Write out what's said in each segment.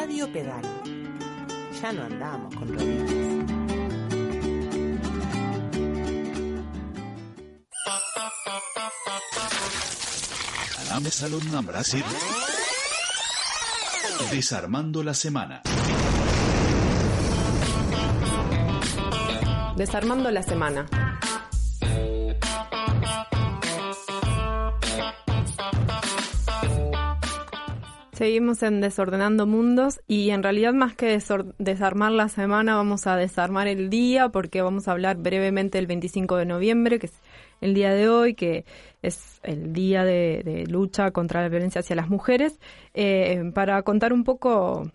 Radio Pedal. Ya no andamos con rodillas. Salón Brasil. Desarmando la semana. Desarmando la semana. Seguimos en Desordenando Mundos y en realidad más que desarmar la semana vamos a desarmar el día porque vamos a hablar brevemente del 25 de noviembre, que es el día de hoy, que es el día de, lucha contra la violencia hacia las mujeres, eh, para contar un poco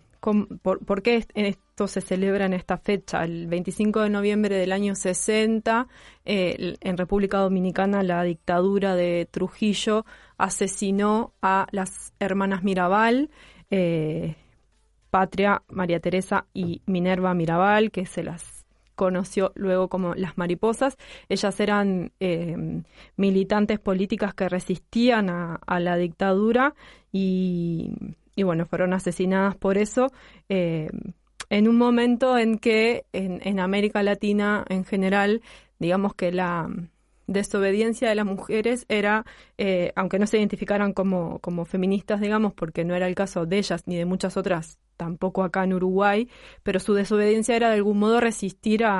por, qué esto se celebra en esta fecha. El 25 de noviembre del año 60, eh, en República Dominicana, la dictadura de Trujillo asesinó a las hermanas Mirabal, eh, Patria, María Teresa y Minerva Mirabal, que se las conoció luego como las mariposas. Ellas eran eh, militantes políticas que resistían a, la dictadura y y bueno, fueron asesinadas por eso. Eh, en un momento en que en, América Latina en general, digamos que la desobediencia de las mujeres era, eh, aunque no se identificaran como, como feministas, digamos, porque no era el caso de ellas ni de muchas otras, tampoco acá en Uruguay, pero su desobediencia era de algún modo resistir a,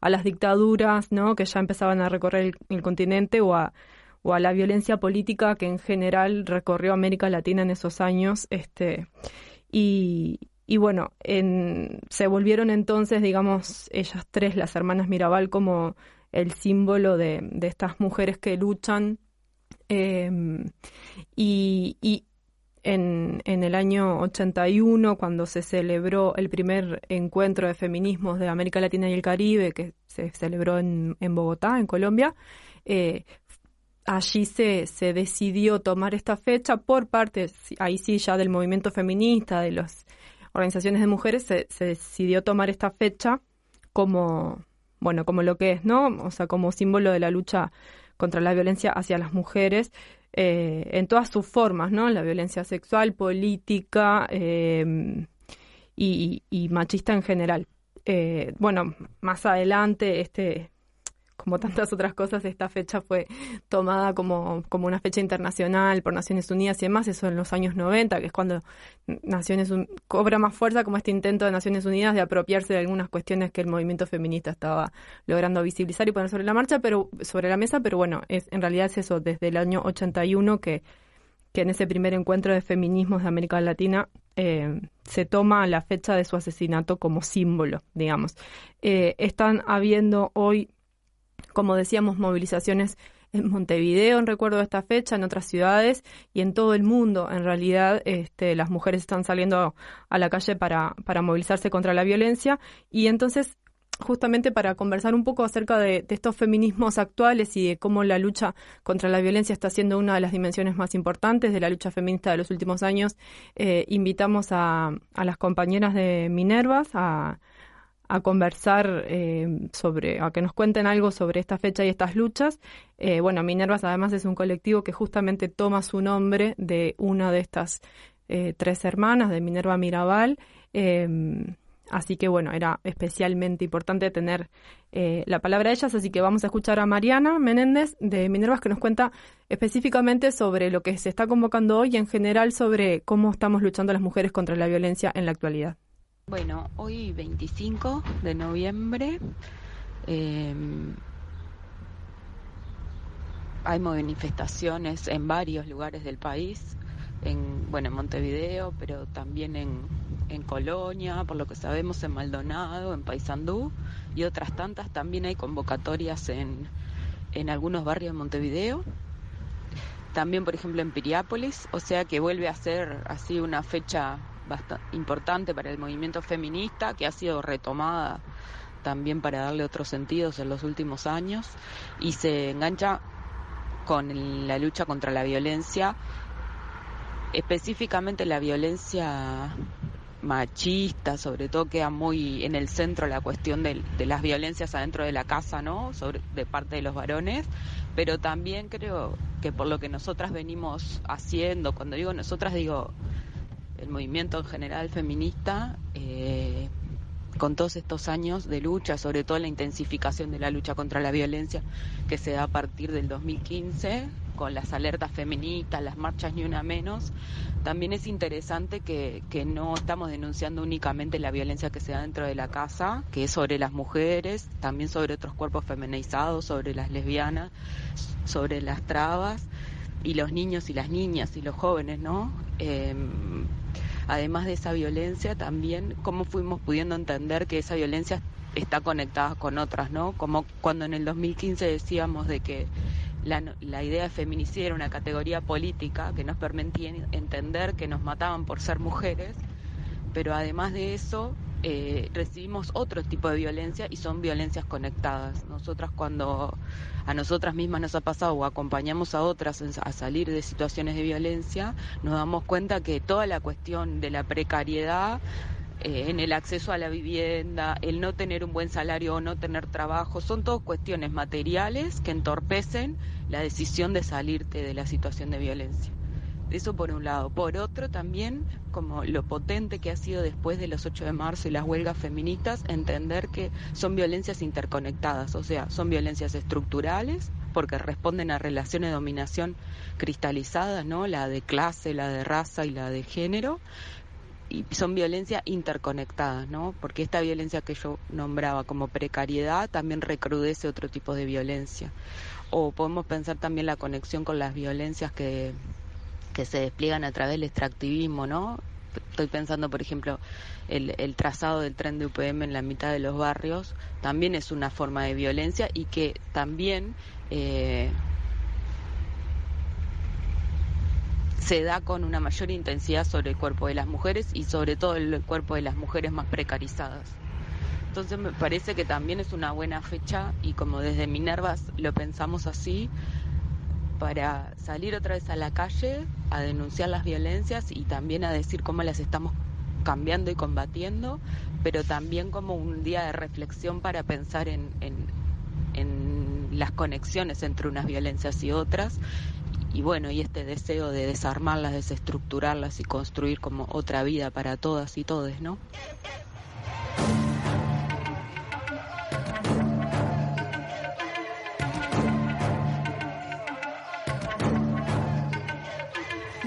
a, las dictaduras, ¿no? Que ya empezaban a recorrer el continente o a o a la violencia política que en general recorrió América Latina en esos años. Este, y, y bueno, en, se volvieron entonces, digamos, ellas tres, las hermanas Mirabal, como el símbolo de, estas mujeres que luchan. Em, y, en, el año 81, cuando se celebró el primer encuentro de feminismos de América Latina y el Caribe, que se celebró en, Bogotá, en Colombia, eh, allí se, se decidió tomar esta fecha por parte, ahí sí ya del movimiento feminista, de las organizaciones de mujeres, se decidió tomar esta fecha como, bueno, como lo que es, ¿no? O sea, como símbolo de la lucha contra la violencia hacia las mujeres eh, en todas sus formas, ¿no? La violencia sexual, política eh, y, machista en general. Eh, bueno, más adelante este como tantas otras cosas, esta fecha fue tomada como, como una fecha internacional por Naciones Unidas y demás, eso en los años 90, que es cuando Naciones cobra más fuerza como este intento de Naciones Unidas de apropiarse de algunas cuestiones que el movimiento feminista estaba logrando visibilizar y poner sobre la marcha, pero sobre la mesa, pero bueno, es en realidad es eso desde el año 81 que que en ese primer encuentro de feminismos de América Latina eh, se toma la fecha de su asesinato como símbolo, digamos. Eh, están habiendo hoy como decíamos, movilizaciones en Montevideo, en recuerdo de esta fecha, en otras ciudades y en todo el mundo. En realidad, este, las mujeres están saliendo a la calle para, para movilizarse contra la violencia y entonces justamente para conversar un poco acerca de, estos feminismos actuales y de cómo la lucha contra la violencia está siendo una de las dimensiones más importantes de la lucha feminista de los últimos años, eh, invitamos a, a, las compañeras de Minervas, a a conversar eh, sobre, a que nos cuenten algo sobre esta fecha y estas luchas. Eh, bueno, Minervas además es un colectivo que justamente toma su nombre de una de estas eh, tres hermanas, de Minerva Mirabal. Em, así que bueno, era especialmente importante tener la palabra de ellas, así que vamos a escuchar a Mariana Menéndez de Minervas que nos cuenta específicamente sobre lo que se está convocando hoy y en general sobre cómo estamos luchando las mujeres contra la violencia en la actualidad. Bueno, hoy 25 de noviembre em, hay manifestaciones en varios lugares del país, en, bueno, en Montevideo, pero también en, en Colonia, por lo que sabemos en Maldonado, en Paysandú y otras tantas. También hay convocatorias en, en algunos barrios de Montevideo. También, por ejemplo, en Piriápolis, o sea que vuelve a ser así una fecha bastante importante para el movimiento feminista, que ha sido retomada también para darle otros sentidos en los últimos años, y se engancha con la lucha contra la violencia, específicamente la violencia machista, sobre todo queda muy en el centro la cuestión de, las violencias adentro de la casa, ¿no? Sobre, de parte de los varones, pero también creo que por lo que nosotras venimos haciendo, cuando digo nosotras digo el movimiento en general feminista, eh, con todos estos años de lucha, sobre todo la intensificación de la lucha contra la violencia que se da a partir del 2015, con las alertas feministas, las marchas ni una menos, también es interesante que, que no estamos denunciando únicamente la violencia que se da dentro de la casa, que es sobre las mujeres, también sobre otros cuerpos feminizados, sobre las lesbianas, sobre las trabas y los niños y las niñas y los jóvenes, ¿no? Eh, además de esa violencia, también cómo fuimos pudiendo entender que esa violencia está conectada con otras, ¿no? Como cuando en el 2015 decíamos de que la, la idea de feminicidio era una categoría política que nos permitía entender que nos mataban por ser mujeres, pero además de eso eh, recibimos otro tipo de violencia y son violencias conectadas. Nosotras cuando a nosotras mismas nos ha pasado o acompañamos a otras a salir de situaciones de violencia, nos damos cuenta que toda la cuestión de la precariedad eh, en el acceso a la vivienda, el no tener un buen salario o no tener trabajo, son todas cuestiones materiales que entorpecen la decisión de salirte de la situación de violencia. Eso por un lado. Por otro también, como lo potente que ha sido después de los 8 de marzo y las huelgas feministas, entender que son violencias interconectadas, o sea, son violencias estructurales porque responden a relaciones de dominación cristalizadas, ¿no? La de clase, la de raza y la de género, y son violencias interconectadas, ¿no? Porque esta violencia que yo nombraba como precariedad también recrudece otro tipo de violencia. O podemos pensar también la conexión con las violencias que que se despliegan a través del extractivismo, ¿no? Estoy pensando, por ejemplo, el, el, trazado del tren de UPM en la mitad de los barrios, también es una forma de violencia y que también eh, se da con una mayor intensidad sobre el cuerpo de las mujeres y sobre todo el cuerpo de las mujeres más precarizadas. Entonces me parece que también es una buena fecha y como desde Minervas lo pensamos así, para salir otra vez a la calle a denunciar las violencias y también a decir cómo las estamos cambiando y combatiendo, pero también como un día de reflexión para pensar en, en, en las conexiones entre unas violencias y otras y bueno, y este deseo de desarmarlas, desestructurarlas y construir como otra vida para todas y todes, ¿no?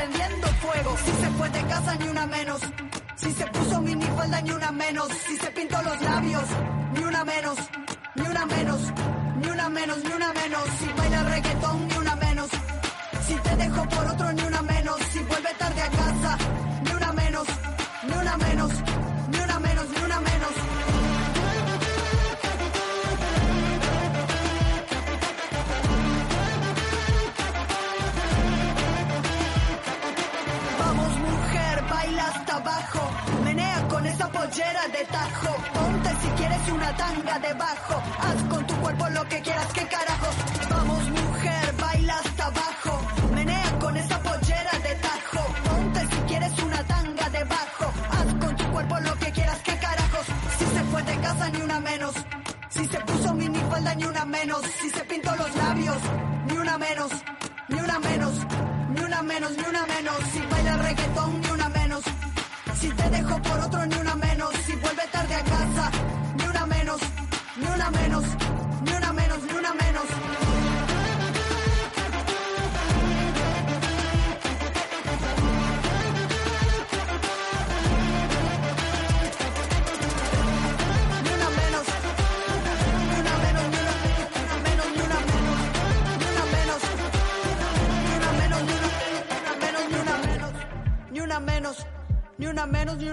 prendiendo fuego. Si se fue de casa, ni una menos. Si se puso minifalda, ni una menos. Si se pintó los labios, ni una menos. Ni una menos. Ni una menos, ni una menos. Si baila reggaetón, ni una menos. Si te dejo por otro, ni una menos. Si vuelve tarde a casa, ni una menos. Ni una menos. Ni una menos, ni una menos. Ni una menos. Si baila reggaetón, ni una menos. Si te dejo por otro, ni una menos. Si vuelve tarde a casa, ni una menos, ni una menos, ni una menos, ni una menos.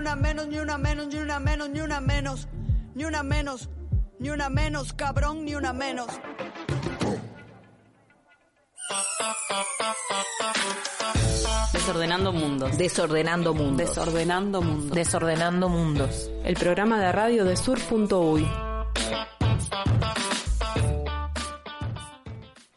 una menos, ni una menos, ni una menos, ni una menos, ni una menos, ni una menos, cabrón, ni una menos. Desordenando mundos. Desordenando mundos. Desordenando mundos. Desordenando mundos. El programa de radio de sur.uy.